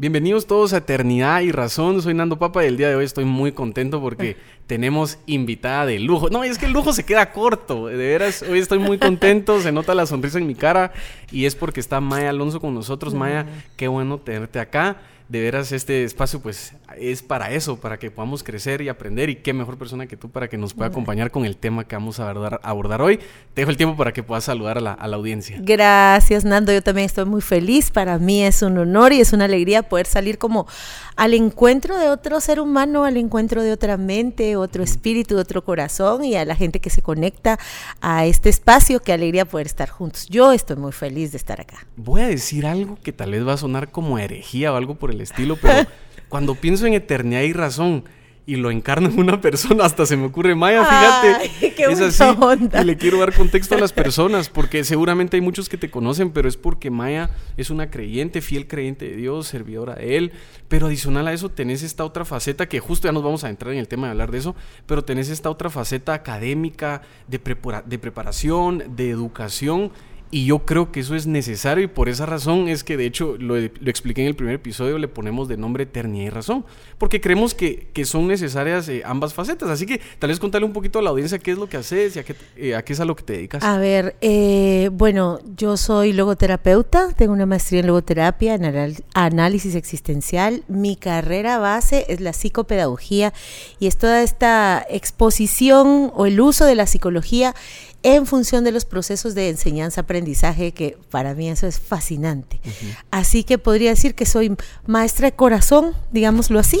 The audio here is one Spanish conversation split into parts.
Bienvenidos todos a Eternidad y Razón. Soy Nando Papa y el día de hoy estoy muy contento porque tenemos invitada de lujo. No, es que el lujo se queda corto. De veras, hoy estoy muy contento. Se nota la sonrisa en mi cara y es porque está Maya Alonso con nosotros. Maya, qué bueno tenerte acá de veras este espacio pues es para eso, para que podamos crecer y aprender y qué mejor persona que tú para que nos pueda acompañar con el tema que vamos a abordar, abordar hoy. Te dejo el tiempo para que puedas saludar a la, a la, audiencia. Gracias Nando, yo también estoy muy feliz, para mí es un honor y es una alegría poder salir como al encuentro de otro ser humano, al encuentro de otra mente, otro espíritu, otro corazón y a la gente que se conecta a este espacio, qué alegría poder estar juntos. Yo estoy muy feliz de estar acá. Voy a decir algo que tal vez va a sonar como herejía o algo por el estilo, pero cuando pienso en eternidad y razón y lo encarno en una persona, hasta se me ocurre Maya, fíjate. qué es así. Y le quiero dar contexto a las personas, porque seguramente hay muchos que te conocen, pero es porque Maya es una creyente, fiel creyente de Dios, servidora de Él. Pero adicional a eso, tenés esta otra faceta, que justo ya nos vamos a entrar en el tema de hablar de eso, pero tenés esta otra faceta académica, de, de preparación, de educación y yo creo que eso es necesario y por esa razón es que de hecho lo, lo expliqué en el primer episodio, le ponemos de nombre Eternidad y Razón, porque creemos que, que son necesarias eh, ambas facetas. Así que tal vez contarle un poquito a la audiencia qué es lo que haces y a qué, eh, a qué es a lo que te dedicas. A ver, eh, bueno, yo soy logoterapeuta, tengo una maestría en logoterapia, en análisis existencial. Mi carrera base es la psicopedagogía y es toda esta exposición o el uso de la psicología en función de los procesos de enseñanza-aprendizaje, que para mí eso es fascinante. Así que podría decir que soy maestra de corazón, digámoslo así.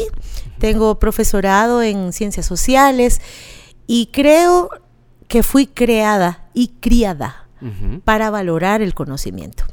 Tengo profesorado en ciencias sociales y creo que fui creada y criada para valorar el conocimiento.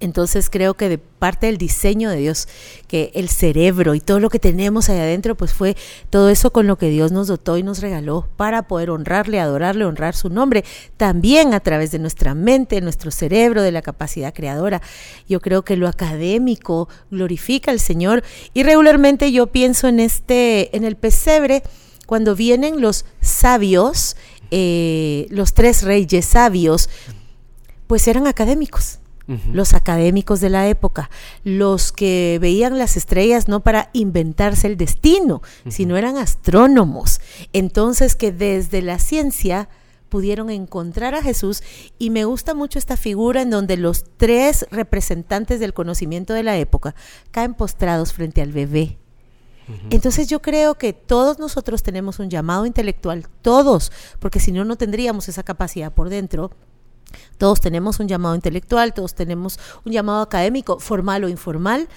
Entonces creo que de parte del diseño de Dios, que el cerebro y todo lo que tenemos ahí adentro, pues fue todo eso con lo que Dios nos dotó y nos regaló para poder honrarle, adorarle, honrar su nombre, también a través de nuestra mente, nuestro cerebro, de la capacidad creadora. Yo creo que lo académico glorifica al Señor y regularmente yo pienso en este, en el pesebre, cuando vienen los sabios, eh, los tres reyes sabios, pues eran académicos los académicos de la época, los que veían las estrellas no para inventarse el destino, sino eran astrónomos. Entonces que desde la ciencia pudieron encontrar a Jesús y me gusta mucho esta figura en donde los tres representantes del conocimiento de la época caen postrados frente al bebé. Entonces yo creo que todos nosotros tenemos un llamado intelectual, todos, porque si no, no tendríamos esa capacidad por dentro todos tenemos un llamado intelectual, todos tenemos un llamado académico, formal o informal,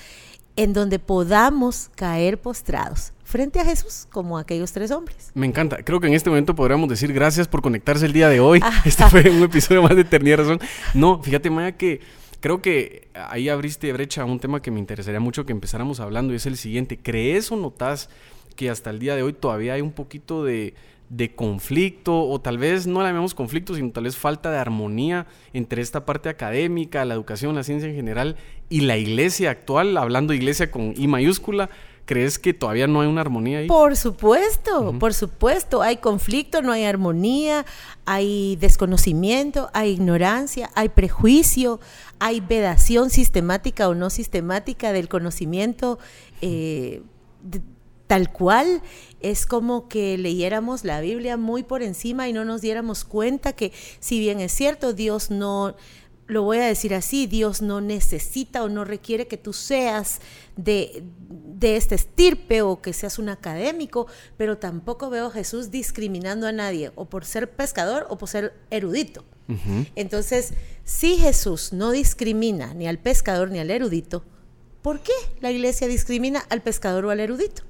en donde podamos caer postrados frente a Jesús como aquellos tres hombres. Me encanta. Creo que en este momento podríamos decir gracias por conectarse el día de hoy. Este fue un episodio más de Eternidad Razón. No, fíjate, Maya, que creo que ahí abriste brecha a un tema que me interesaría mucho que empezáramos hablando y es el siguiente. ¿Crees o notas que hasta el día de hoy todavía hay un poquito de de conflicto, o tal vez no la llamemos conflicto, sino tal vez falta de armonía entre esta parte académica, la educación, la ciencia en general, y la iglesia actual, hablando de iglesia con I mayúscula. ¿Crees que todavía no hay una armonía ahí? Por supuesto, por supuesto. Hay conflicto, no hay armonía, hay desconocimiento, hay ignorancia, hay prejuicio, hay vedación sistemática o no sistemática del conocimiento eh, tal cual es como que leyéramos la Biblia muy por encima y no nos diéramos cuenta que si bien es cierto, Dios no, lo voy a decir así, Dios no necesita o no requiere que tú seas de, de este estirpe o que seas un académico, pero tampoco veo a Jesús discriminando a nadie, o por ser pescador o por ser erudito. Entonces, si Jesús no discrimina ni al pescador ni al erudito, ¿Por qué la iglesia discrimina al pescador o al erudito?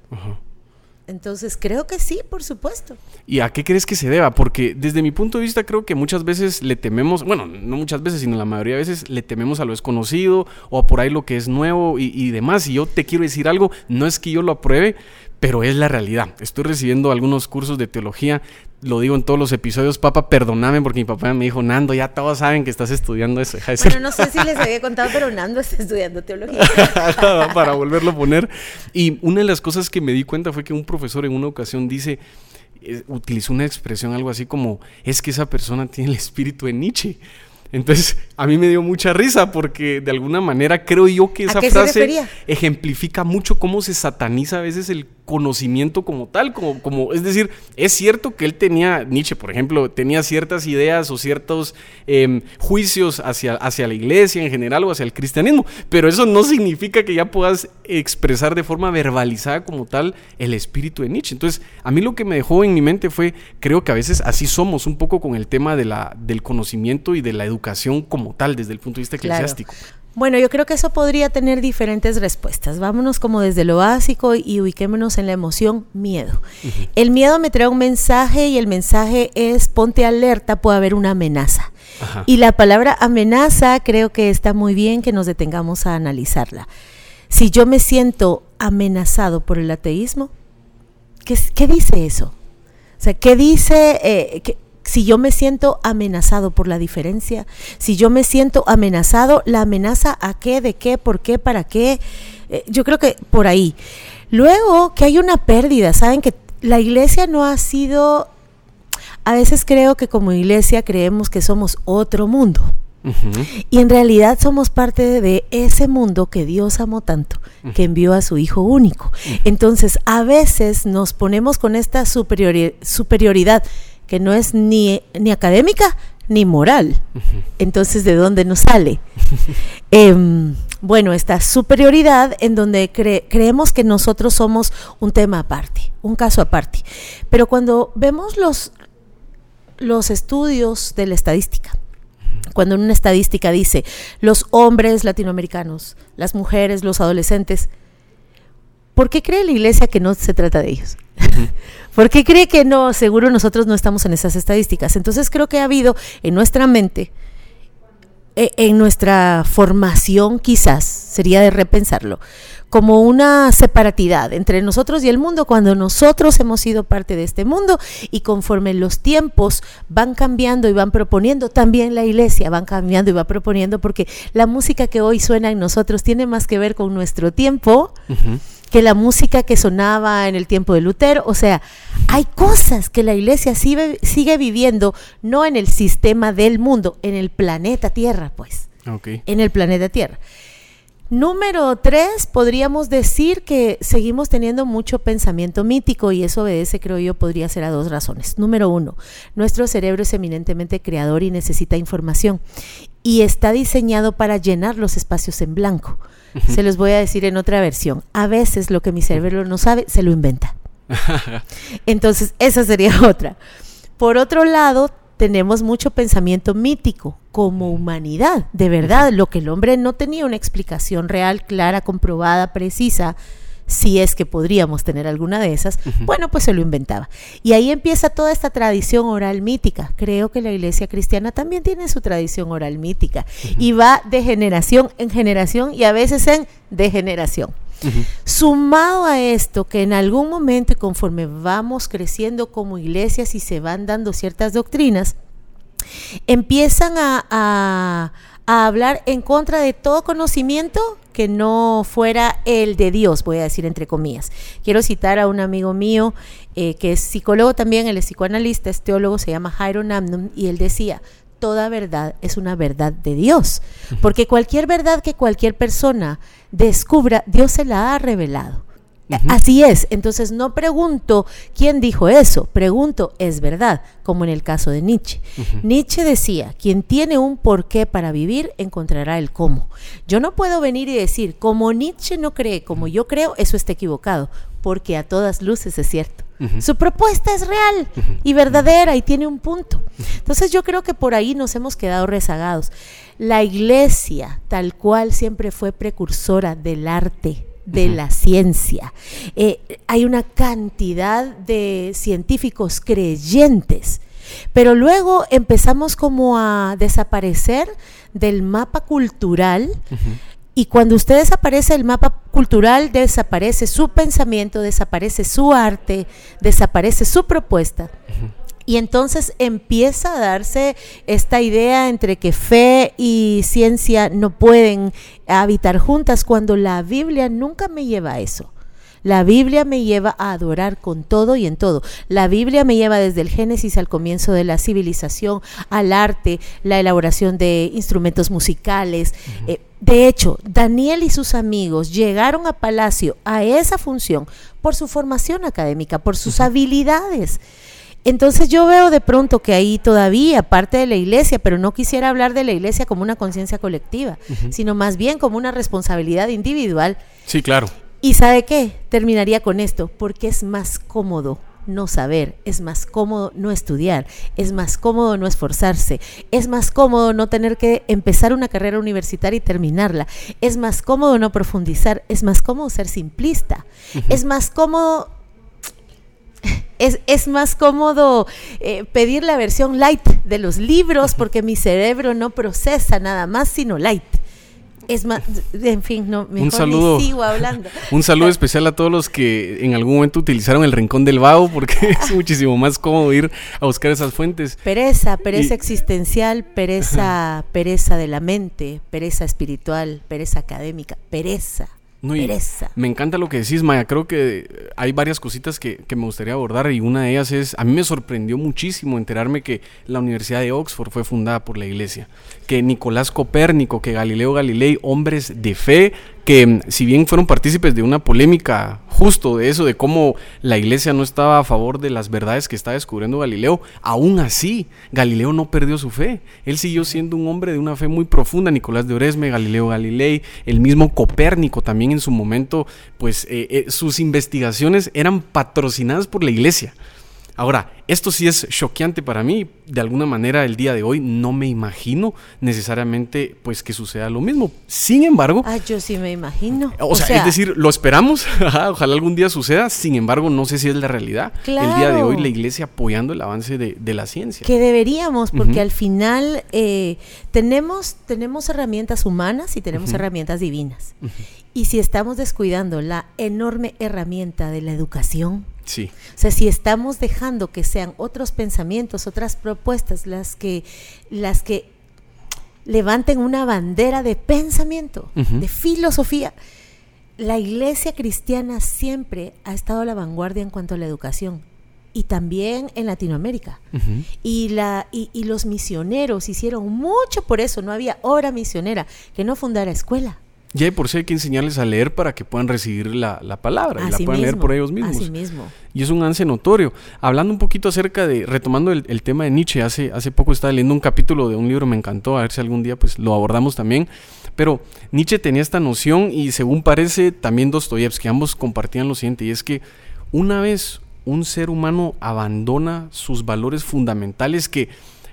Entonces creo que sí, por supuesto. ¿Y a qué crees que se deba? Porque desde mi punto de vista creo que muchas veces le tememos, bueno, no muchas veces, sino la mayoría de veces le tememos a lo desconocido o a por ahí lo que es nuevo y, y demás. Y yo te quiero decir algo, no es que yo lo apruebe, pero es la realidad. Estoy recibiendo algunos cursos de teología, lo digo en todos los episodios, papá, perdóname porque mi papá me dijo, Nando, ya todos saben que estás estudiando eso. Bueno, no sé si les había contado, pero Nando está estudiando teología. Para volverlo a poner. Y una de las cosas que me di cuenta fue que un profesor en una ocasión dice, utilizó una expresión algo así como, es que esa persona tiene el espíritu de Nietzsche. Entonces, a mí me dio mucha risa porque de alguna manera creo yo que esa frase ejemplifica mucho cómo se sataniza a veces el conocimiento como tal, como, como, es decir, es cierto que él tenía, Nietzsche, por ejemplo, tenía ciertas ideas o ciertos em, juicios hacia, hacia la iglesia en general o hacia el cristianismo, pero eso no significa que ya puedas expresar de forma verbalizada como tal el espíritu de Nietzsche. Entonces, a mí lo que me dejó en mi mente fue, creo que a veces así somos un poco con el tema de la, del conocimiento y de la educación como tal desde el punto de vista eclesiástico. Bueno, yo creo que eso podría tener diferentes respuestas. Vámonos como desde lo básico y ubiquémonos en la emoción miedo. El miedo me trae un mensaje y el mensaje es ponte alerta, puede haber una amenaza. Y la palabra amenaza creo que está muy bien que nos detengamos a analizarla. Si yo me siento amenazado por el ateísmo, ¿qué, dice eso? O sea, ¿qué dice, eh, si yo me siento amenazado por la diferencia, si yo me siento amenazado, ¿la amenaza a qué, de qué, por qué, para qué? Eh, yo creo que por ahí. Luego, que hay una pérdida, ¿saben? Que la iglesia no ha sido, a veces creo que como iglesia creemos que somos otro mundo. Y en realidad somos parte de ese mundo que Dios amó tanto, que envió a su Hijo único. Entonces, a veces nos ponemos con esta superioridad que no es ni, ni académica ni moral. Entonces, ¿de dónde nos sale? Em, bueno, esta superioridad en donde creemos que nosotros somos un tema aparte, un caso aparte. Pero cuando vemos los, los estudios de la estadística, cuando una estadística dice los hombres latinoamericanos, las mujeres, los adolescentes, ¿por qué cree la iglesia que no se trata de ellos? ¿Por qué cree que no? Seguro nosotros no estamos en esas estadísticas. Entonces creo que ha habido en nuestra mente, e, en nuestra formación quizás, sería de repensarlo, como una separatidad entre nosotros y el mundo cuando nosotros hemos sido parte de este mundo y conforme los tiempos van cambiando y van proponiendo, también la iglesia van cambiando y va proponiendo porque la música que hoy suena en nosotros tiene más que ver con nuestro tiempo que la música que sonaba en el tiempo de Lutero. O sea, hay cosas que la iglesia sigue, sigue viviendo, no en el sistema del mundo, en el planeta Tierra, pues. En el planeta Tierra. Número tres, podríamos decir que seguimos teniendo mucho pensamiento mítico y eso obedece, creo yo, podría ser a dos razones. Número uno, nuestro cerebro es eminentemente creador y necesita información y está diseñado para llenar los espacios en blanco. Se los voy a decir en otra versión. A veces lo que mi cerebro no sabe, se lo inventa. Entonces, esa sería otra. Por otro lado, tenemos mucho pensamiento mítico como humanidad. De verdad, lo que el hombre no tenía una explicación real, clara, comprobada, precisa, si es que podríamos tener alguna de esas, bueno, pues se lo inventaba. Y ahí empieza toda esta tradición oral mítica. Creo que la iglesia cristiana también tiene su tradición oral mítica y va de generación en generación y a veces en degeneración. Sumado a esto, que en algún momento y conforme vamos creciendo como iglesias y se van dando ciertas doctrinas, empiezan a a hablar en contra de todo conocimiento que no fuera el de Dios, voy a decir entre comillas. Quiero citar a un amigo mío eh, que es psicólogo también, él es psicoanalista, es teólogo, se llama Jairo Namnum, y él decía, toda verdad es una verdad de Dios, porque cualquier verdad que cualquier persona descubra, Dios se la ha revelado. Así es, entonces no pregunto quién dijo eso, pregunto, es verdad, como en el caso de Nietzsche. Nietzsche decía, quien tiene un porqué para vivir encontrará el cómo. Yo no puedo venir y decir, como Nietzsche no cree, como yo creo, eso está equivocado, porque a todas luces es cierto. Su propuesta es real y verdadera y tiene un punto. Entonces yo creo que por ahí nos hemos quedado rezagados. La iglesia, tal cual siempre fue precursora del arte, de la ciencia. Eh, hay una cantidad de científicos creyentes, pero luego empezamos como a desaparecer del mapa cultural. Y cuando usted desaparece del mapa cultural, desaparece su pensamiento, desaparece su arte, desaparece su propuesta. Y entonces empieza a darse esta idea entre que fe y ciencia no pueden habitar juntas cuando la Biblia nunca me lleva a eso. La Biblia me lleva a adorar con todo y en todo. La Biblia me lleva desde el Génesis al comienzo de la civilización, al arte, la elaboración de instrumentos musicales. Eh, de hecho, Daniel y sus amigos llegaron a Palacio a esa función por su formación académica, por sus habilidades. Entonces yo veo de pronto que ahí todavía parte de la iglesia, pero no quisiera hablar de la iglesia como una conciencia colectiva, sino más bien como una responsabilidad individual. Sí, claro. ¿Y sabe qué? Terminaría con esto, porque es más cómodo no saber, es más cómodo no estudiar, es más cómodo no esforzarse, es más cómodo no tener que empezar una carrera universitaria y terminarla, es más cómodo no profundizar, es más cómodo ser simplista, es más cómodo es, más cómodo eh, pedir la versión light de los libros porque mi cerebro no procesa nada más sino light. Es más, en fin, no, mejor un saludo, sigo hablando. Un saludo especial a todos los que en algún momento utilizaron el rincón del vago porque es muchísimo más cómodo ir a buscar esas fuentes. Pereza, pereza existencial, pereza, pereza de la mente, pereza espiritual, pereza académica, pereza. Me encanta lo que decís, Maya. Creo que hay varias cositas que, que, me gustaría abordar y una de ellas es, a mí me sorprendió muchísimo enterarme que la Universidad de Oxford fue fundada por la iglesia, que Nicolás Copérnico, que Galileo Galilei, hombres de fe, que mm, si bien fueron partícipes de una polémica justo de eso, de cómo la iglesia no estaba a favor de las verdades que estaba descubriendo Galileo, aún así Galileo no perdió su fe. Él siguió siendo un hombre de una fe muy profunda, Nicolás de Oresme, Galileo Galilei, el mismo Copérnico también en su momento, pues eh, eh, sus investigaciones eran patrocinadas por la iglesia. Ahora, esto sí es choqueante para mí. De alguna manera, el día de hoy no me imagino necesariamente pues que suceda lo mismo. Sin embargo... Ah, yo sí me imagino. O, sea, es decir, lo esperamos. Ojalá algún día suceda. Sin embargo, no sé si es la realidad. El día de hoy la iglesia apoyando el avance de, la ciencia. Que deberíamos, porque al final eh, tenemos, tenemos herramientas humanas y tenemos herramientas divinas. Y si estamos descuidando la enorme herramienta de la educación, Sí. O sea, si estamos dejando que sean otros pensamientos, otras propuestas las que, las que levanten una bandera de pensamiento, de filosofía, la iglesia cristiana siempre ha estado a la vanguardia en cuanto a la educación y también en Latinoamérica. y, la, y, y, los misioneros hicieron mucho por eso, no había obra misionera que no fundara escuela. Ya por sí hay que enseñarles a leer para que puedan recibir la, palabra y la puedan leer por ellos mismos. Así mismo. Y es un ansia notorio. Hablando un poquito acerca de, retomando el, tema de Nietzsche, hace, hace poco estaba leyendo un capítulo de un libro, me encantó, a ver si algún día pues lo abordamos también. Pero Nietzsche tenía esta noción y según parece también Dostoyevsky, ambos compartían lo siguiente, y es que una vez un ser humano abandona sus valores fundamentales que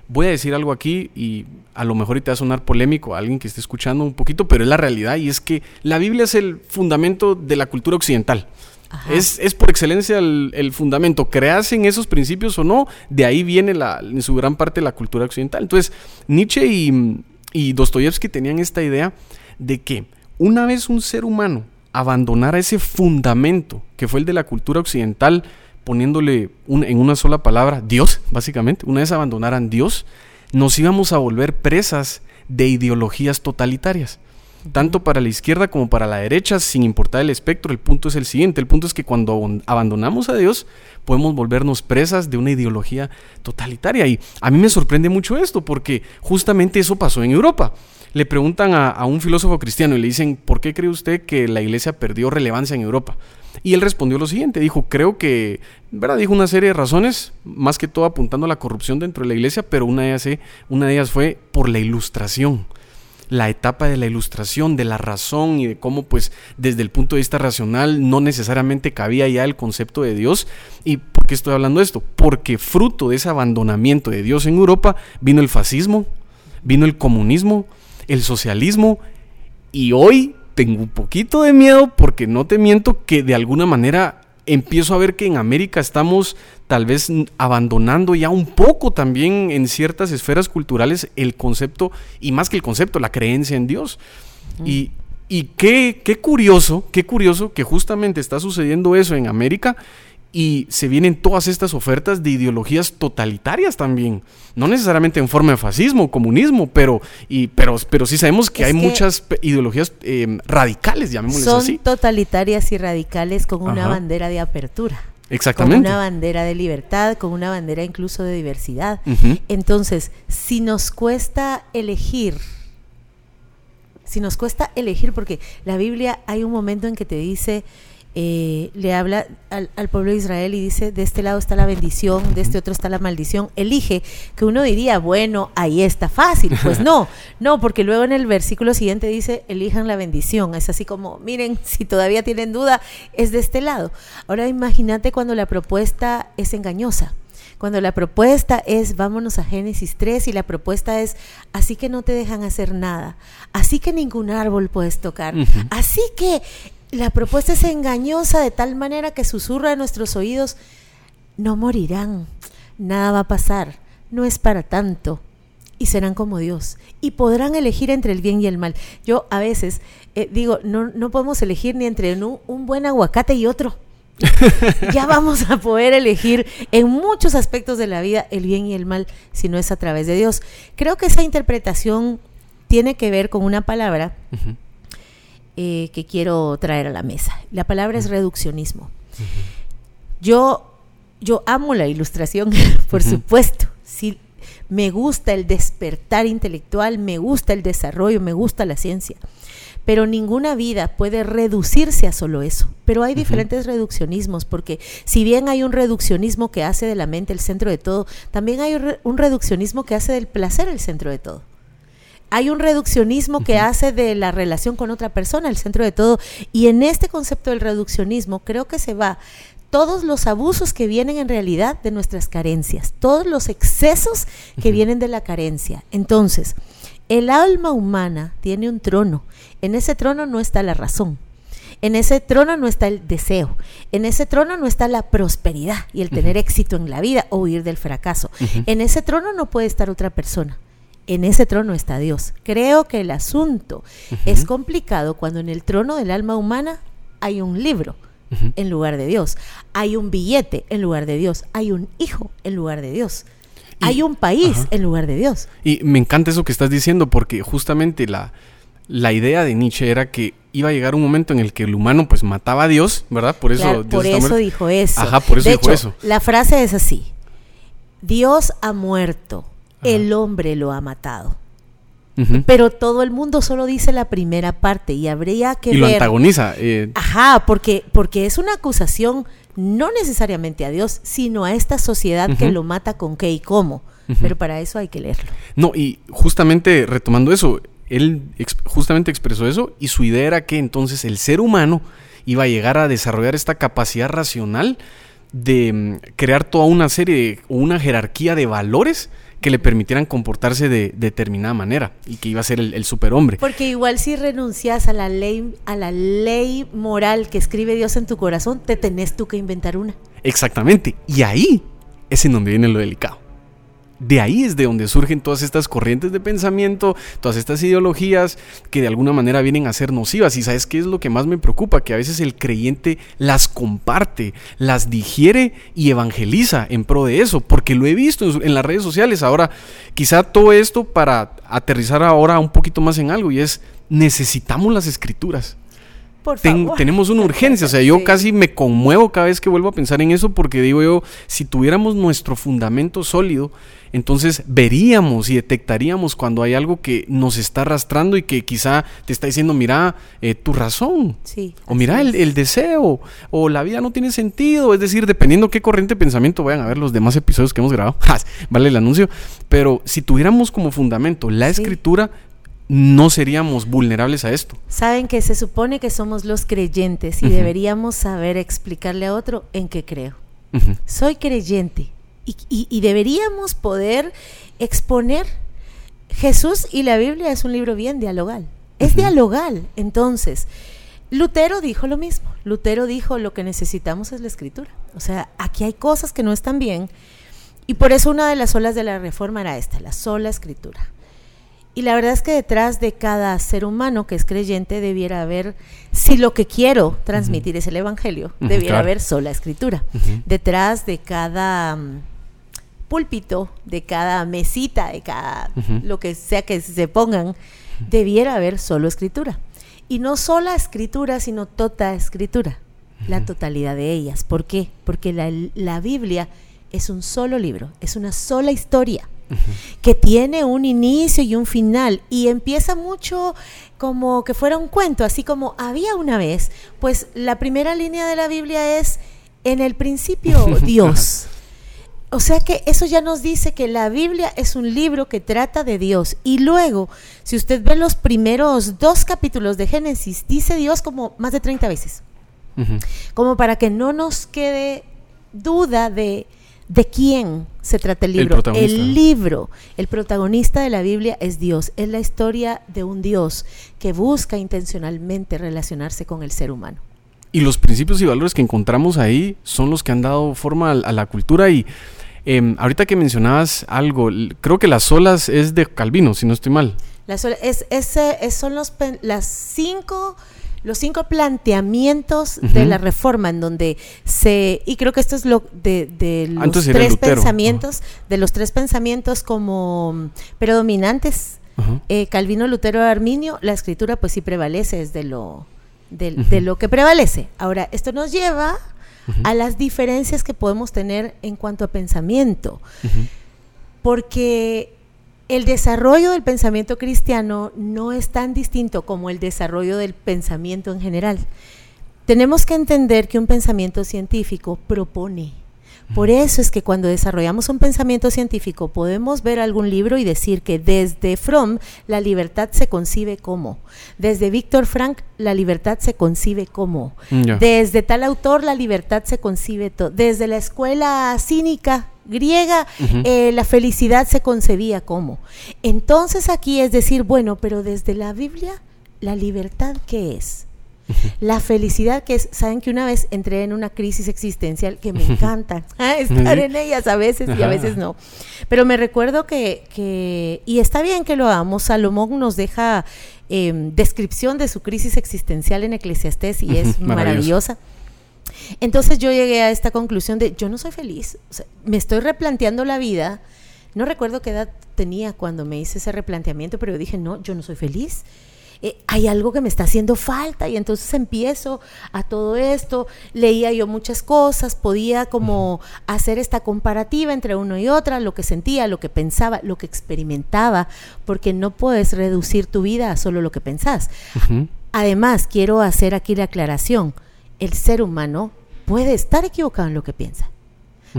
voy a decir algo aquí y a lo mejor te va a sonar polémico a alguien que esté escuchando un poquito, pero es la realidad y es que la Biblia es el fundamento de la cultura occidental. Es, por excelencia el, fundamento. Creas en esos principios o no, de ahí viene la, en su gran parte la cultura occidental. Entonces, Nietzsche y, y Dostoyevsky tenían esta idea de que una vez un ser humano abandonara ese fundamento que fue el de la cultura occidental, poniéndole en una sola palabra Dios, básicamente, una vez abandonaran Dios, nos íbamos a volver presas de ideologías totalitarias. Tanto para la izquierda como para la derecha, sin importar el espectro, el punto es el siguiente. El punto es que cuando abandonamos a Dios, podemos volvernos presas de una ideología totalitaria. Y a mí me sorprende mucho esto, porque justamente eso pasó en Europa. Le preguntan a, un filósofo cristiano y le dicen, ¿por qué cree usted que la iglesia perdió relevancia en Europa? Y él respondió lo siguiente, dijo, creo que, ¿verdad? Dijo una serie de razones, más que todo apuntando a la corrupción dentro de la iglesia, pero una de ellas fue por la ilustración la etapa de la ilustración, de la razón y de cómo pues desde el punto de vista racional no necesariamente cabía ya el concepto de Dios. ¿Y por qué estoy hablando de esto? Porque fruto de ese abandonamiento de Dios en Europa vino el fascismo, vino el comunismo, el socialismo y hoy tengo un poquito de miedo porque no te miento que de alguna manera empiezo a ver que en América estamos tal vez abandonando ya un poco también en ciertas esferas culturales el concepto, y más que el concepto, la creencia en Dios. Y, y qué, qué curioso, qué curioso que justamente está sucediendo eso en América y se vienen todas estas ofertas de ideologías totalitarias también. No necesariamente en forma de fascismo, comunismo, pero, y, pero, pero sí sabemos que hay muchas ideologías eh, radicales, llamémosles así. Son totalitarias y radicales con una bandera de apertura. Exactamente. Con una bandera de libertad, con una bandera incluso de diversidad. Entonces, si nos cuesta elegir, si nos cuesta elegir, porque la Biblia hay un momento en que te dice, eh, le habla al, pueblo de Israel y dice, de este lado está la bendición, de este otro está la maldición, elige, que uno diría, bueno, ahí está fácil. Pues no, no, porque luego en el versículo siguiente dice, elijan la bendición. Es así como, miren, si todavía tienen duda, es de este lado. Ahora imagínate cuando la propuesta es engañosa. Cuando la propuesta es, vámonos a Génesis 3 y la propuesta es, así que no te dejan hacer nada, así que ningún árbol puedes tocar, así que la propuesta es engañosa de tal manera que susurra a nuestros oídos, no morirán, nada va a pasar, no es para tanto. Y serán como Dios. Y podrán elegir entre el bien y el mal. Yo a veces eh, digo, no, no podemos elegir ni entre un, un buen aguacate y otro. ya vamos a poder elegir en muchos aspectos de la vida el bien y el mal si no es a través de Dios. Creo que esa interpretación tiene que ver con una palabra eh, que quiero traer a la mesa. La palabra es reduccionismo. Yo, yo amo la ilustración, por supuesto. Sí, me gusta el despertar intelectual, me gusta el desarrollo, me gusta la ciencia. Pero ninguna vida puede reducirse a solo eso. Pero hay diferentes reduccionismos, porque si bien hay un reduccionismo que hace de la mente el centro de todo, también hay un reduccionismo que hace del placer el centro de todo hay un reduccionismo que hace de la relación con otra persona el centro de todo. Y en este concepto del reduccionismo creo que se va todos los abusos que vienen en realidad de nuestras carencias, todos los excesos que vienen de la carencia. Entonces, el alma humana tiene un trono. En ese trono no está la razón. En ese trono no está el deseo. En ese trono no está la prosperidad y el tener éxito en la vida o huir del fracaso. En ese trono no puede estar otra persona en ese trono está Dios. Creo que el asunto es complicado cuando en el trono del alma humana hay un libro en lugar de Dios, hay un billete en lugar de Dios, hay un hijo en lugar de Dios. hay un país en lugar de Dios. Y me encanta eso que estás diciendo porque justamente la, la idea de Nietzsche era que iba a llegar un momento en el que el humano pues mataba a Dios, ¿verdad? Por eso, por eso dijo eso. Ajá, por eso dijo eso. La frase es así. Dios ha muerto, el hombre lo ha matado. Pero todo el mundo solo dice la primera parte y habría que y lo antagoniza. Eh. Ajá, porque, porque es una acusación no necesariamente a Dios, sino a esta sociedad que lo mata con qué y cómo. Pero para eso hay que leerlo. No, y justamente retomando eso, él justamente expresó eso y su idea era que entonces el ser humano iba a llegar a desarrollar esta capacidad racional de mm, crear toda una serie o una jerarquía de valores que le permitieran comportarse de, determinada manera y que iba a ser el, superhombre. Porque igual si renuncias a la ley, a la ley moral que escribe Dios en tu corazón, te tenés tú que inventar una. Exactamente. Y ahí es en donde viene lo delicado de ahí es de donde surgen todas estas corrientes de pensamiento, todas estas ideologías que de alguna manera vienen a ser nocivas. Y sabes qué es lo que más me preocupa, que a veces el creyente las comparte, las digiere y evangeliza en pro de eso, porque lo he visto en las redes sociales. Ahora, quizá todo esto para aterrizar ahora un poquito más en algo y es necesitamos las escrituras tenemos una urgencia. O sea, yo casi me conmuevo cada vez que vuelvo a pensar en eso porque digo yo, si tuviéramos nuestro fundamento sólido, entonces veríamos y detectaríamos cuando hay algo que nos está arrastrando y que quizá te está diciendo, mira, eh, tu razón. o mira, el, deseo. O la vida no tiene sentido. Es decir, dependiendo qué corriente de pensamiento vayan a ver los demás episodios que hemos grabado. vale el anuncio. Pero si tuviéramos como fundamento la escritura, no seríamos vulnerables a esto. Saben que se supone que somos los creyentes y deberíamos saber explicarle a otro en qué creo. Soy creyente y, deberíamos poder exponer. Jesús y la Biblia es un libro bien dialogal. Es dialogal. Entonces, Lutero dijo lo mismo. Lutero dijo lo que necesitamos es la escritura. O sea, aquí hay cosas que no están bien. Y por eso una de las olas de la reforma era esta, la sola escritura Y la verdad es que detrás de cada ser humano que es creyente debiera haber, si lo que quiero transmitir es el Evangelio, debiera claro. haber sola escritura. Detrás de cada mm, púlpito, de cada mesita, de cada lo que sea que se pongan, debiera haber solo escritura. Y no sola escritura, sino tota escritura, la totalidad de ellas. ¿Por qué? Porque la, la Biblia es un solo libro, es una sola historia que tiene un inicio y un final y empieza mucho como que fuera un cuento, así como había una vez, pues la primera línea de la Biblia es en el principio Dios. O sea que eso ya nos dice que la Biblia es un libro que trata de Dios. Y luego, si usted ve los primeros dos capítulos de Génesis, dice Dios como más de 30 veces. Como para que no nos quede duda de, de quién se trata el libro. El libro, el protagonista de la Biblia es Dios. Es la historia de un Dios que busca intencionalmente relacionarse con el ser humano. Y los principios y valores que encontramos ahí son los que han dado forma a, a la cultura. Y em, ahorita que mencionabas algo, creo que las olas es de Calvino, si no estoy mal. Las hora- es, ese, es- son los, las cinco, los cinco planteamientos de la reforma en donde se, y creo que esto es lo de, de los Antes tres pensamientos, de los tres pensamientos como predominantes, Ajá. eh, Calvino, Lutero, Arminio, la escritura pues sí prevalece, es de lo, Ujú. de lo que prevalece. Ahora, esto nos lleva a las diferencias que podemos tener en cuanto a pensamiento. Porque el desarrollo del pensamiento cristiano no es tan distinto como el desarrollo del pensamiento en general. Tenemos que entender que un pensamiento científico propone. Por eso es que cuando desarrollamos un pensamiento científico podemos ver algún libro y decir que desde Fromm la libertad se concibe como, desde Víctor Frank la libertad se concibe como, desde tal autor la libertad se concibe todo. Desde la escuela cínica griega eh, la felicidad se concebía como. Entonces aquí es decir, bueno, pero desde la Biblia, la libertad qué es? La felicidad que es, saben que una vez entré en una crisis existencial que me encanta ah, estar en ellas a veces y a veces no. Pero me recuerdo que, que- y está bien que lo hagamos, Salomón nos deja em, descripción de su crisis existencial en Eclesiastés y es maravillosa. Entonces yo llegué a esta conclusión de yo no soy feliz, O sea, me estoy replanteando la vida. No recuerdo qué edad tenía cuando me hice ese replanteamiento, pero yo dije, no, yo no soy feliz. Eh, hay algo que me está haciendo falta y entonces empiezo a todo esto, leía yo muchas cosas, podía como hacer esta comparativa entre uno y otra, lo que sentía, lo que pensaba, lo que experimentaba, porque no puedes reducir tu vida a solo lo que pensás. Además, quiero hacer aquí la aclaración. El ser humano puede estar equivocado en lo que piensa.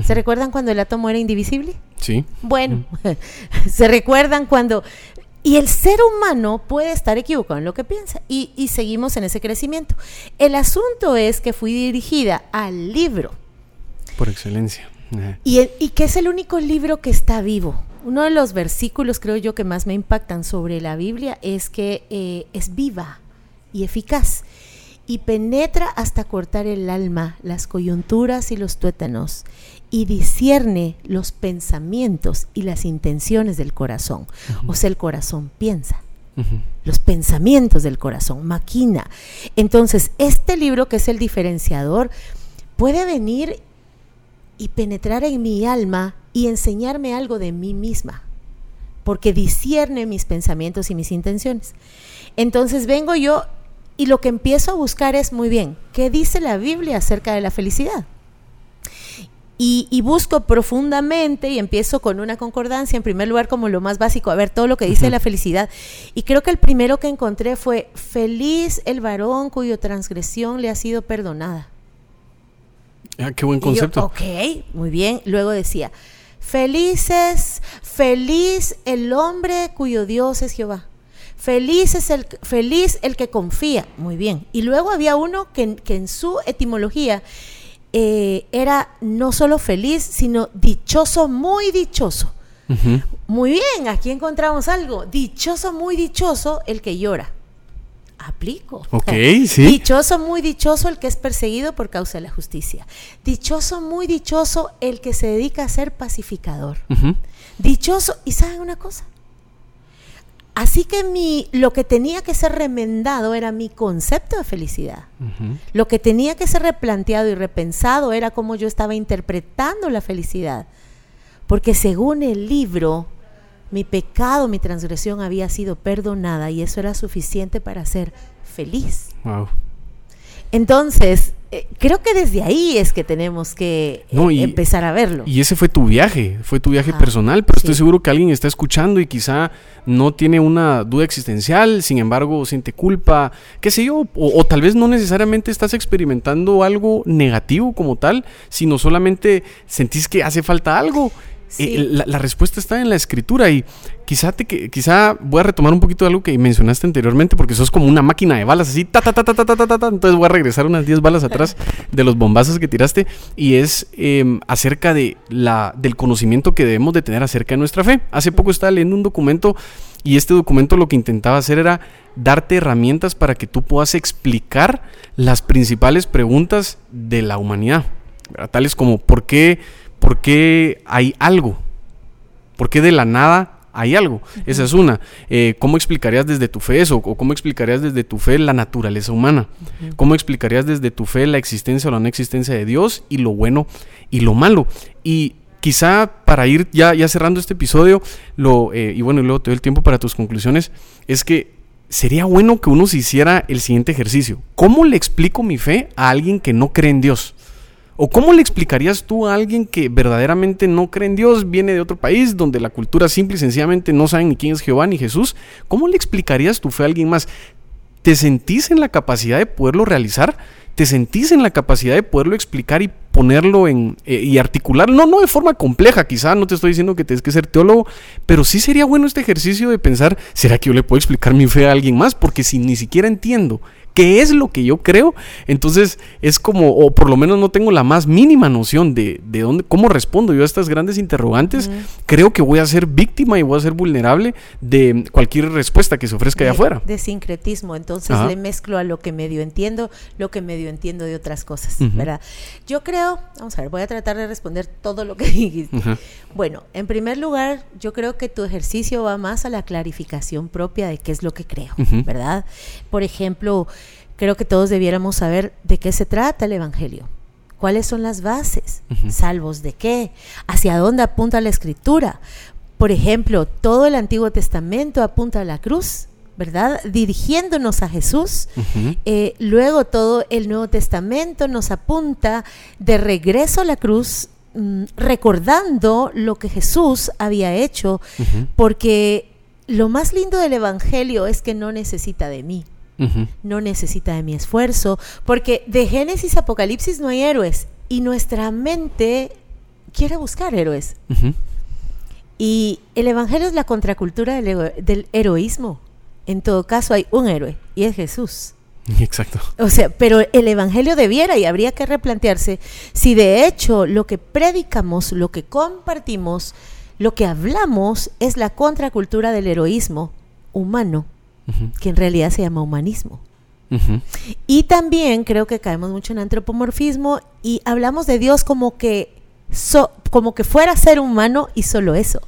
¿Se recuerdan cuando el átomo era indivisible? Sí. Bueno, se recuerdan cuando... Y el ser humano puede estar equivocado en lo que piensa y, y seguimos en ese crecimiento. El asunto es que fui dirigida al libro Por excelencia. Y, el- y que es el único libro que está vivo. Uno de los versículos, creo yo, que más me impactan sobre la Biblia es que eh, es viva y eficaz y penetra hasta cortar el alma, las coyunturas y los tuétanos y discierne los pensamientos y las intenciones del corazón. O sea, el corazón piensa los pensamientos del corazón, maquina. Entonces, este libro que es el diferenciador puede venir y penetrar en mi alma y enseñarme algo de mí misma, porque discierne mis pensamientos y mis intenciones. Entonces vengo yo y lo que empiezo a buscar es, muy bien, ¿qué dice la Biblia acerca de la felicidad? Y, y busco profundamente y empiezo con una concordancia, en primer lugar como lo más básico, a ver todo lo que dice la felicidad. Y creo que el primero que encontré fue, feliz el varón cuya transgresión le ha sido perdonada. Ah, qué buen yo, concepto. ok, muy bien. Luego decía, felices, feliz el hombre cuyo Dios es Jehová. Feliz es el, feliz el que confía. Muy bien. Y luego había uno que, en- que en su etimología eh, era no solo feliz, sino dichoso, muy dichoso. Muy bien, aquí encontramos algo. Dichoso, muy dichoso el que llora. Aplico. Ok, sí. Dichoso, muy dichoso el que es perseguido por causa de la justicia. Dichoso, muy dichoso el que se dedica a ser pacificador. Dichoso, y saben una cosa, Así que mi, lo que tenía que ser remendado era mi concepto de felicidad. Lo que tenía que ser replanteado y repensado era cómo yo estaba interpretando la felicidad. Porque según el libro, mi pecado, mi transgresión había sido perdonada y eso era suficiente para ser feliz. Wow. Entonces, eh, creo que desde ahí es que tenemos que eh, No, y- empezar a verlo. Y ese fue tu viaje, fue tu viaje Ajá, personal, pero estoy seguro que alguien está escuchando y quizá no tiene una duda existencial, sin embargo siente culpa, qué sé yo, o, o tal vez no necesariamente estás experimentando algo negativo como tal, sino solamente sentís que hace falta algo. Sí. Eh, la, la respuesta está en la escritura y quizá te quizá voy a retomar un poquito de algo que mencionaste anteriormente porque sos como una máquina de balas así ta ta ta ta ta ta ta, ta, entonces voy a regresar unas 10 balas atrás de los bombazos que tiraste y es em, acerca de la del conocimiento que debemos de tener acerca de nuestra fe. Hace poco estaba leyendo un documento y este documento lo que intentaba hacer era darte herramientas para que tú puedas explicar las principales preguntas de la humanidad, ¿verdad? tales como por qué por qué hay algo, por qué de la nada hay algo. Esa es una. Eh, ¿Cómo explicarías desde tu fe eso? ¿O cómo explicarías desde tu fe la naturaleza humana? ¿Cómo explicarías desde tu fe la existencia o la no existencia de Dios y lo bueno y lo malo? Y quizá para ir ya, ya cerrando este episodio, lo, eh, y bueno, y luego te doy el tiempo para tus conclusiones, es que sería bueno que uno se hiciera el siguiente ejercicio. ¿Cómo le explico mi fe a alguien que no cree en Dios? ¿O cómo le explicarías tú a alguien que verdaderamente no cree en Dios, viene de otro país, donde la cultura simple y sencillamente no saben ni quién es Jehová ni Jesús? ¿Cómo le explicarías tu fe a alguien más? ¿Te sentís en la capacidad de poderlo realizar? ¿Te sentís en la capacidad de poderlo explicar y ponerlo en eh, y articular? No, no de forma compleja, quizá no te estoy diciendo que tienes que ser teólogo, pero sí sería bueno este ejercicio de pensar, ¿será que yo le puedo explicar mi fe a alguien más? Porque si ni siquiera entiendo qué es lo que yo creo, entonces es como, o por lo menos no tengo la más mínima noción de, de dónde, cómo respondo yo a estas grandes interrogantes, creo que voy a ser víctima y voy a ser vulnerable de cualquier respuesta que se ofrezca allá de, afuera. de sincretismo. Entonces Ajá. le mezclo a lo que medio entiendo, lo que medio entiendo de otras cosas. ¿verdad? Yo creo, vamos a ver, voy a tratar de responder todo lo que dijiste. Bueno, en primer lugar, yo creo que tu ejercicio va más a la clarificación propia de qué es lo que creo. ¿verdad? Por ejemplo, creo que todos debiéramos saber de qué se trata el Evangelio. ¿Cuáles son las bases? ¿Salvos de qué? ¿Hacia dónde apunta la escritura? Por ejemplo, todo el Antiguo Testamento apunta a la cruz, ¿verdad? Dirigiéndonos a Jesús. Eh, luego todo el Nuevo Testamento nos apunta de regreso a la cruz, mm, recordando lo que Jesús había hecho, porque lo más lindo del Evangelio es que no necesita de mí, No necesita de mi esfuerzo, porque de Génesis a Apocalipsis no hay héroes y nuestra mente quiere buscar héroes. Y el Evangelio es la contracultura del, del heroísmo. En todo caso hay un héroe y es Jesús. Exacto. O sea, pero el Evangelio debiera y habría que replantearse si de hecho lo que predicamos, lo que compartimos, lo que hablamos es la contracultura del heroísmo humano, Que en realidad se llama humanismo. Y también creo que caemos mucho en antropomorfismo y hablamos de Dios como que so- como que fuera ser humano y solo eso.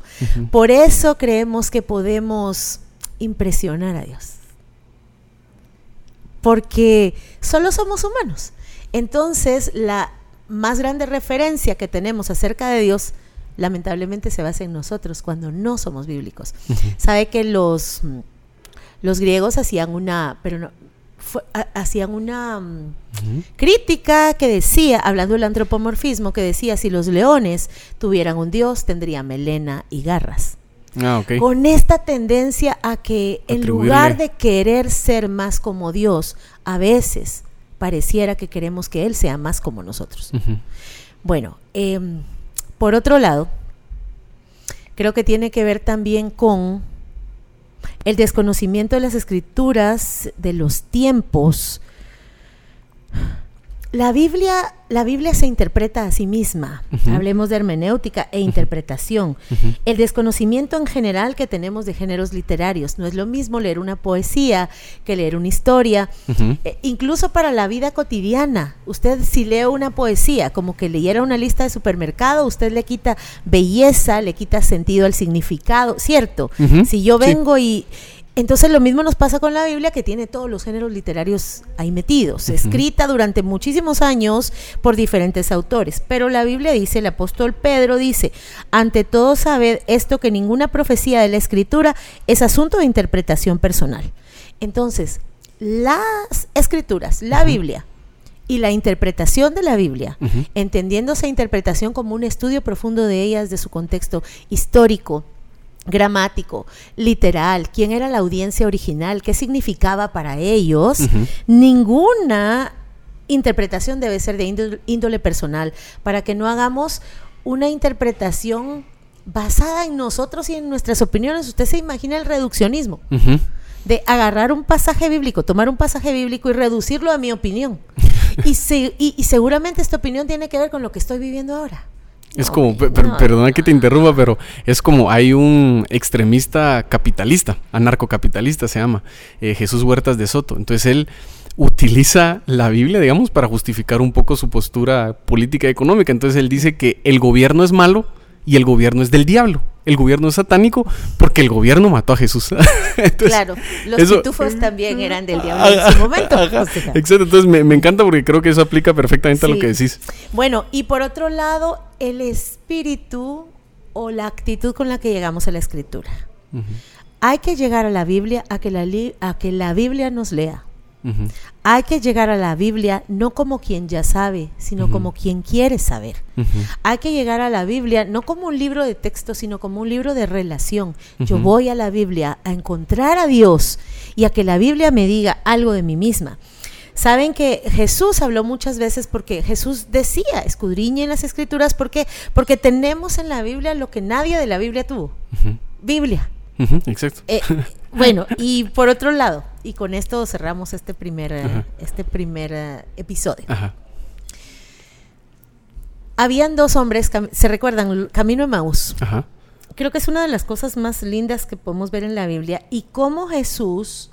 Por eso creemos que podemos impresionar a Dios. Porque solo somos humanos. Entonces, la más grande referencia que tenemos acerca de Dios, lamentablemente se basa en nosotros cuando no somos bíblicos. Sabe que los, los griegos hacían una, pero no, fue- ha- hacían una mm, crítica que decía, hablando del antropomorfismo, que decía si los leones tuvieran un dios, tendría melena y garras. Ah. Con esta tendencia a que en lugar de querer ser más como Dios, a veces pareciera que queremos que Él sea más como nosotros. Bueno, em, por otro lado, creo que tiene que ver también con el desconocimiento de las escrituras, de los tiempos. La Biblia, la Biblia se interpreta a sí misma. Hablemos de hermenéutica e interpretación. El desconocimiento en general que tenemos de géneros literarios. No es lo mismo leer una poesía que leer una historia. Eh, incluso para la vida cotidiana, usted si lee una poesía, como que leyera una lista de supermercado, usted le quita belleza, le quita sentido al significado, ¿cierto? Si yo sí. vengo y, Entonces lo mismo nos pasa con la Biblia que tiene todos los géneros literarios ahí metidos, escrita durante muchísimos años por diferentes autores. Pero la Biblia dice, el apóstol Pedro dice, ante todo sabed esto que ninguna profecía de la escritura es asunto de interpretación personal. Entonces, las escrituras, la Biblia, y la interpretación de la Biblia, entendiendo esa interpretación como un estudio profundo de ellas, de su contexto histórico, gramático, literal, quién era la audiencia original, qué significaba para ellos, ninguna interpretación debe ser de índole, personal, para que no hagamos una interpretación basada en nosotros y en nuestras opiniones. Usted se imagina el reduccionismo. De agarrar un pasaje bíblico, tomar un pasaje bíblico y reducirlo a mi opinión. y, y seguramente esta opinión tiene que ver con lo que estoy viviendo ahora. Es como, perdona que te interrumpa, pero es como hay un extremista capitalista, anarcocapitalista se llama, eh, Jesús Huertas de Soto. Entonces él utiliza la Biblia, digamos, para justificar un poco su postura política y económica. Entonces él dice que el gobierno es malo y el gobierno es del diablo el gobierno es satánico porque el gobierno mató a Jesús. claro, los pitufos también eran del diablo en su momento. exacto, entonces me, encanta porque creo que eso aplica perfectamente a lo que decís. Bueno, y por otro lado, el espíritu o la actitud con la que llegamos a la escritura. Hay que llegar a la Biblia a que la, a que la Biblia nos lea. Hay que llegar a la Biblia no como quien ya sabe, sino como quien quiere saber. Hay que llegar a la Biblia no como un libro de texto, sino como un libro de relación. Yo voy a la Biblia a encontrar a Dios y a que la Biblia me diga algo de mí misma. Saben que Jesús habló muchas veces porque Jesús decía, escudriñen las escrituras, ¿por Porque tenemos en la Biblia lo que nadie de la Biblia tuvo. Biblia. exacto. Eh, bueno, y por otro lado, y con esto cerramos este primer, eh, este primer eh, episodio. Habían dos hombres, se recuerdan, Camino de Maús. Creo que es una de las cosas más lindas que podemos ver en la Biblia y cómo Jesús,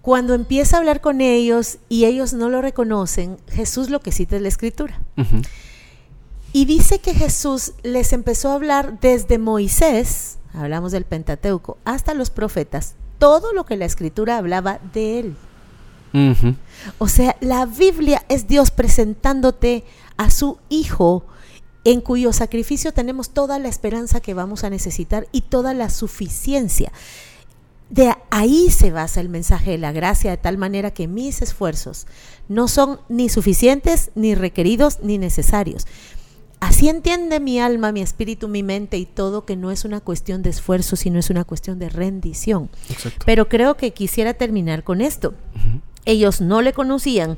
cuando empieza a hablar con ellos y ellos no lo reconocen, Jesús lo que cita es la escritura. Y dice que Jesús les empezó a hablar desde Moisés, hablamos del Pentateuco, hasta los profetas, todo lo que la escritura hablaba de él. O sea, la Biblia es Dios presentándote a su Hijo, en cuyo sacrificio tenemos toda la esperanza que vamos a necesitar y toda la suficiencia. De ahí se basa el mensaje de la gracia, de tal manera que mis esfuerzos no son ni suficientes, ni requeridos, ni necesarios. Así entiende mi alma, mi espíritu, mi mente y todo que no es una cuestión de esfuerzo, sino es una cuestión de rendición. Pero creo que quisiera terminar con esto. Ellos no le conocían,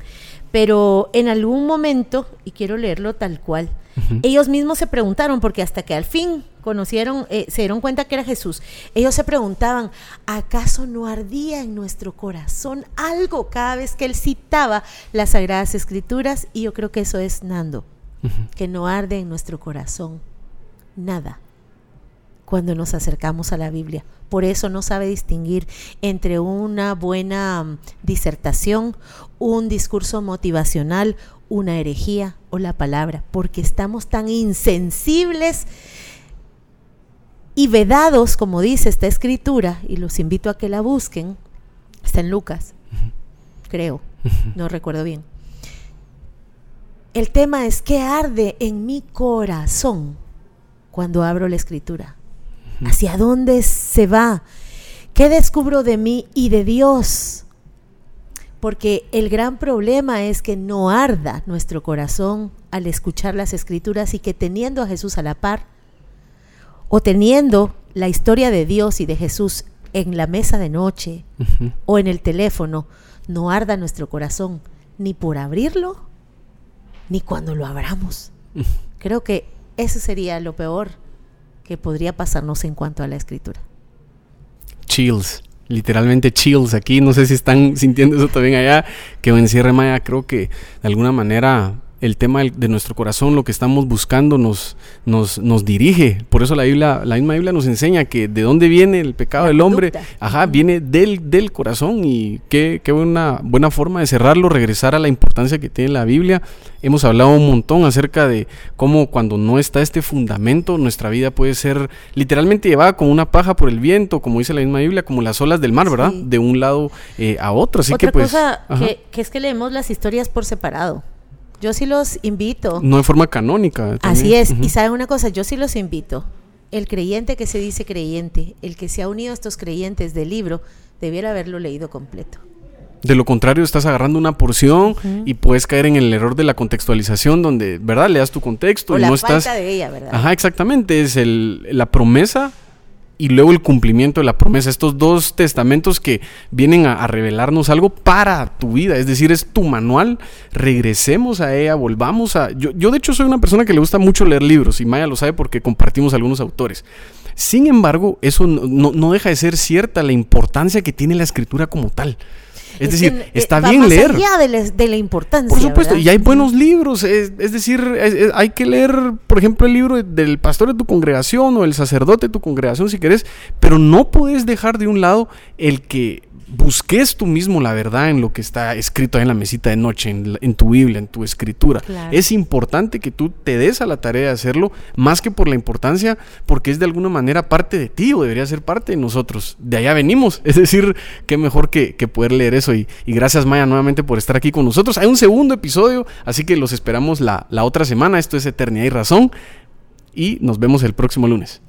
pero en algún momento, y quiero leerlo tal cual, ellos mismos se preguntaron, porque hasta que al fin conocieron, eh, se dieron cuenta que era Jesús, ellos se preguntaban, ¿acaso no ardía en nuestro corazón algo cada vez que él citaba las Sagradas Escrituras? Y yo creo que eso es Nando que no arde en nuestro corazón nada cuando nos acercamos a la Biblia. Por eso no sabe distinguir entre una buena mm, disertación, un discurso motivacional, una herejía o la palabra, porque estamos tan insensibles y vedados, como dice esta escritura, y los invito a que la busquen, está en Lucas, creo, no recuerdo bien. El tema es qué arde en mi corazón cuando abro la escritura. ¿Hacia dónde se va? ¿Qué descubro de mí y de Dios? Porque el gran problema es que no arda nuestro corazón al escuchar las escrituras y que teniendo a Jesús a la par o teniendo la historia de Dios y de Jesús en la mesa de noche o en el teléfono, no arda nuestro corazón ni por abrirlo ni cuando lo abramos. Creo que eso sería lo peor que podría pasarnos en cuanto a la escritura. Chills, literalmente chills aquí. No sé si están sintiendo eso también allá, que en Sierra Maya creo que de alguna manera el tema de nuestro corazón, lo que estamos buscando, nos, nos, nos dirige. Por eso la Biblia, la misma Biblia nos enseña que de dónde viene el pecado del hombre, ajá, viene del, del corazón y qué, qué buena, buena forma de cerrarlo, regresar a la importancia que tiene la Biblia. Hemos hablado un montón acerca de cómo cuando no está este fundamento, nuestra vida puede ser literalmente llevada como una paja por el viento, como dice la misma Biblia, como las olas del mar, ¿verdad? De un lado eh, a otro. Así Otra que pues. cosa que, que es que leemos las historias por separado. Yo sí los invito. No de forma canónica. Así es. Y saben una cosa, yo sí los invito. El creyente que se dice creyente, el que se ha unido a estos creyentes del libro, debiera haberlo leído completo. De lo contrario, estás agarrando una porción y puedes caer en el error de la contextualización, donde, ¿verdad? Le das tu contexto o y la no falta estás. de ella, ¿verdad? Ajá, exactamente. Es el, la promesa y luego el cumplimiento de la promesa. Estos dos testamentos que vienen a, revelarnos algo para tu vida, es decir, es tu manual. Regresemos a ella, volvamos a... Yo, yo de hecho soy una persona que le gusta mucho leer libros y Maya lo sabe porque compartimos algunos autores. Sin embargo, eso no, no deja de ser cierta la importancia que tiene la escritura como tal. Es, decir, que, está va bien más leer. allá de, la, de la importancia. Por supuesto, ¿verdad? y hay buenos libros. Es, es decir, es, hay que leer, por ejemplo, el libro del pastor de tu congregación o el sacerdote de tu congregación si querés, pero no puedes dejar de un lado el que busques tú mismo la verdad en lo que está escrito ahí en la mesita de noche, en, en tu Biblia, en tu escritura. Claro. Es importante que tú te des a la tarea de hacerlo, más que por la importancia, porque es de alguna manera parte de ti o debería ser parte de nosotros. De allá venimos. Es decir, qué mejor que, que poder leer eso. Y, y, gracias Maya nuevamente por estar aquí con nosotros. Hay un segundo episodio, así que los esperamos la, la otra semana. Esto es Eternidad y Razón. Y nos vemos el próximo lunes.